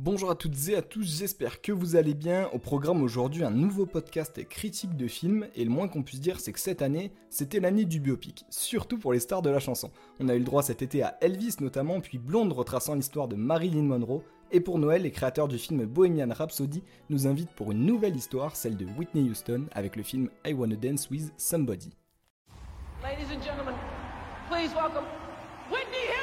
Bonjour à toutes et à tous, j'espère que vous allez bien. Au programme aujourd'hui, un nouveau podcast critique de films, et le moins qu'on puisse dire, c'est que cette année, c'était l'année du biopic, surtout pour les stars de la chanson. On a eu le droit cet été à Elvis notamment, puis Blonde retraçant l'histoire de Marilyn Monroe, et pour Noël, les créateurs du film Bohemian Rhapsody nous invitent pour une nouvelle histoire, celle de Whitney Houston, avec le film I Wanna Dance With Somebody. Ladies and gentlemen, please welcome Whitney Houston!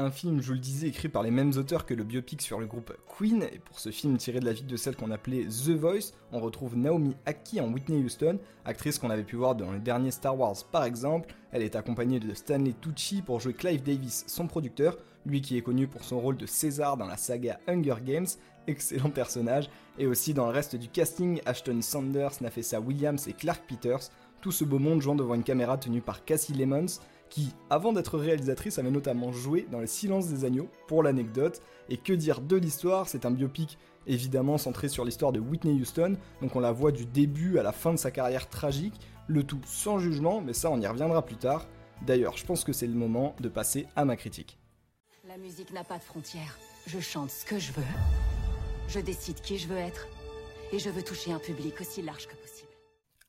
Un film, je vous le disais, écrit par les mêmes auteurs que le biopic sur le groupe Queen, et pour ce film tiré de la vie de celle qu'on appelait The Voice, on retrouve Naomi Aki en Whitney Houston, actrice qu'on avait pu voir dans les derniers Star Wars par exemple. Elle est accompagnée de Stanley Tucci pour jouer Clive Davis, son producteur, lui qui est connu pour son rôle de César dans la saga Hunger Games, excellent personnage, et aussi dans le reste du casting, Ashton Sanders, Nafessa Williams et Clark Peters, tout ce beau monde jouant devant une caméra tenue par Cassie Lemons, qui, avant d'être réalisatrice, avait notamment joué dans Le Silence des Agneaux, pour l'anecdote. Et que dire de l'histoire? C'est un biopic évidemment centré sur l'histoire de Whitney Houston, donc on la voit du début à la fin de sa carrière tragique, le tout sans jugement, mais ça on y reviendra plus tard. D'ailleurs, je pense que c'est le moment de passer à ma critique. La musique n'a pas de frontières. Je chante ce que je veux. Je décide qui je veux être. Et je veux toucher un public aussi large que possible.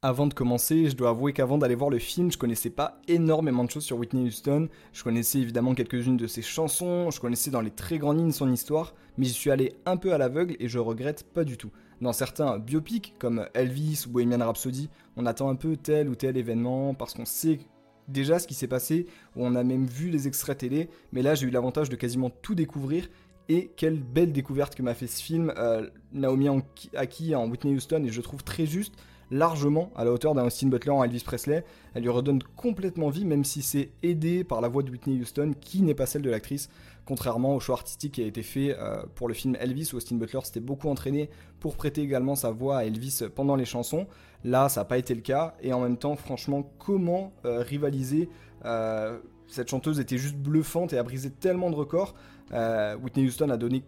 Avant de commencer, je dois avouer qu'avant d'aller voir le film, je connaissais pas énormément de choses sur Whitney Houston. Je connaissais évidemment quelques-unes de ses chansons, je connaissais dans les très grandes lignes son histoire, mais j'y suis allé un peu à l'aveugle et je regrette pas du tout. Dans certains biopics comme Elvis ou Bohemian Rhapsody, on attend un peu tel ou tel événement parce qu'on sait déjà ce qui s'est passé, ou on a même vu les extraits télé, mais là j'ai eu l'avantage de quasiment tout découvrir et quelle belle découverte que m'a fait ce film, euh, Naomi Aki en Whitney Houston, et je trouve très juste largement à la hauteur d'un Austin Butler en Elvis Presley. Elle lui redonne complètement vie, même si c'est aidé par la voix de Whitney Houston, qui n'est pas celle de l'actrice, contrairement au choix artistique qui a été fait euh, pour le film Elvis, où Austin Butler s'était beaucoup entraîné pour prêter également sa voix à Elvis pendant les chansons. Là, ça n'a pas été le cas, et en même temps, franchement, comment euh, rivaliser euh, Cette chanteuse était juste bluffante et a brisé tellement de records. Whitney Houston a donné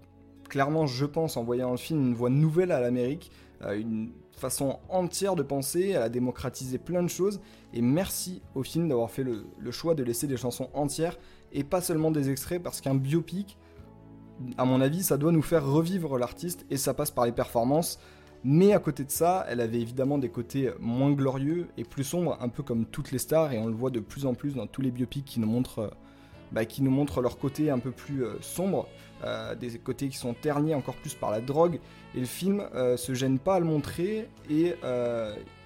clairement, je pense, en voyant le film, une voix nouvelle à l'Amérique, une façon entière de penser, elle a démocratisé plein de choses, et merci au film d'avoir fait le, choix de laisser des chansons entières et pas seulement des extraits, parce qu'un biopic, à mon avis, ça doit nous faire revivre l'artiste, et ça passe par les performances. Mais à côté de ça, elle avait évidemment des côtés moins glorieux et plus sombres, un peu comme toutes les stars, et on le voit de plus en plus dans tous les biopics qui nous montrent bah, qui nous montrent leur côté un peu plus euh, sombre, euh, des côtés qui sont ternis encore plus par la drogue. Et le film euh, se gêne pas à le montrer, et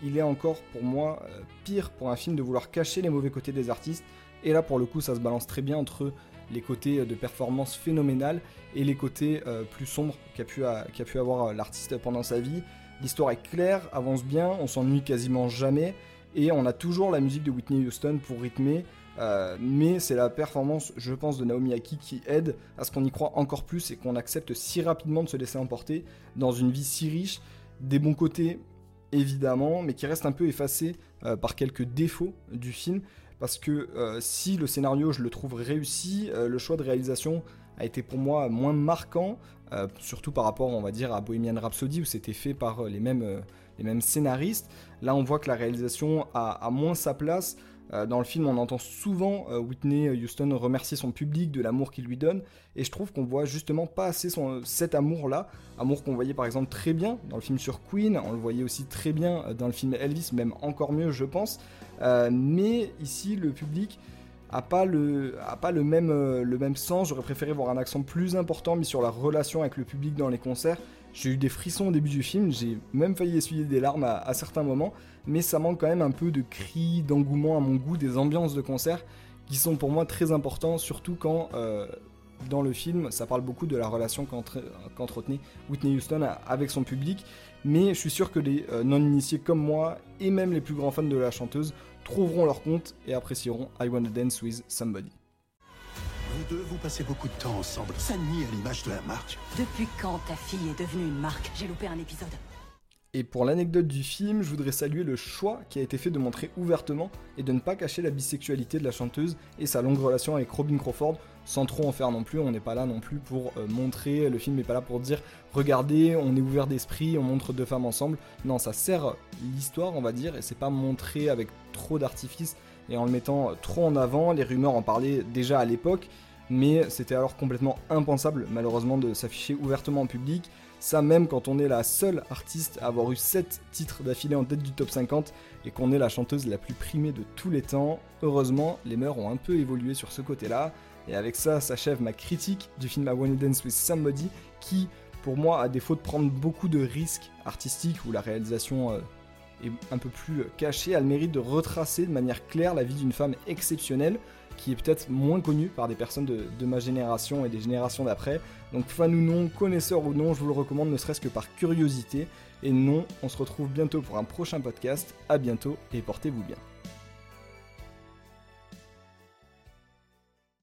il est encore pour moi pire pour un film de vouloir cacher les mauvais côtés des artistes. Et là, pour le coup, ça se balance très bien entre les côtés de performance phénoménale et les côtés plus sombres qu'a pu, pu, avoir l'artiste pendant sa vie. L'histoire est claire, avance bien, on s'ennuie quasiment jamais, et on a toujours la musique de Whitney Houston pour rythmer. Euh, mais c'est la performance, je pense, de Naomi Aki qui aide à ce qu'on y croit encore plus et qu'on accepte si rapidement de se laisser emporter dans une vie si riche, des bons côtés évidemment, mais qui reste un peu effacé euh, par quelques défauts du film. Parce que euh, si le scénario je le trouve réussi, le choix de réalisation a été pour moi moins marquant, surtout par rapport on va dire à Bohemian Rhapsody où c'était fait par les mêmes, scénaristes. Là on voit que la réalisation a moins sa place. Euh, dans le film, on entend souvent euh, Whitney Houston remercier son public de l'amour qu'il lui donne, et je trouve qu'on voit justement pas assez cet amour-là, amour qu'on voyait par exemple très bien dans le film sur Queen, on le voyait aussi très bien euh, dans le film Elvis, même encore mieux je pense, mais ici le public a pas le, a pas le même, le même sens, j'aurais préféré voir un accent plus important mis sur la relation avec le public dans les concerts, j'ai eu des frissons au début du film, j'ai même failli essuyer des larmes à, certains moments, mais ça manque quand même un peu de cris, d'engouement à mon goût, des ambiances de concert qui sont pour moi très importants, surtout quand euh, dans le film ça parle beaucoup de la relation qu'entretenait Whitney Houston avec son public, mais je suis sûr que les euh, non-initiés comme moi et même les plus grands fans de la chanteuse trouveront leur compte et apprécieront I Wanna Dance With Somebody. Vous deux, vous passez beaucoup de temps ensemble. Ça nie à l'image de la marque. Depuis quand ta fille est devenue une marque? J'ai loupé un épisode. Et pour l'anecdote du film, je voudrais saluer le choix qui a été fait de montrer ouvertement et de ne pas cacher la bisexualité de la chanteuse et sa longue relation avec Robin Crawford, sans trop en faire non plus. On n'est pas là non plus pour euh, montrer, le film n'est pas là pour dire regardez, on est ouvert d'esprit, on montre deux femmes ensemble. Non, ça sert l'histoire, on va dire, et c'est pas montré avec trop d'artifice et en le mettant trop en avant. Les rumeurs en parlaient déjà à l'époque. Mais c'était alors complètement impensable malheureusement de s'afficher ouvertement en public, ça même quand on est la seule artiste à avoir eu 7 titres d'affilée en tête du top 50 et qu'on est la chanteuse la plus primée de tous les temps. Heureusement, les mœurs ont un peu évolué sur ce côté-là, et avec ça s'achève ma critique du film I Wanna Dance with Somebody qui, pour moi, à défaut de prendre beaucoup de risques artistiques où la réalisation euh, est un peu plus cachée, a le mérite de retracer de manière claire la vie d'une femme exceptionnelle qui est peut-être moins connue par des personnes de, de ma génération et des générations d'après. Donc fan ou non, connaisseur ou non, je vous le recommande ne serait-ce que par curiosité. Et non, on se retrouve bientôt pour un prochain podcast. À bientôt et portez-vous bien.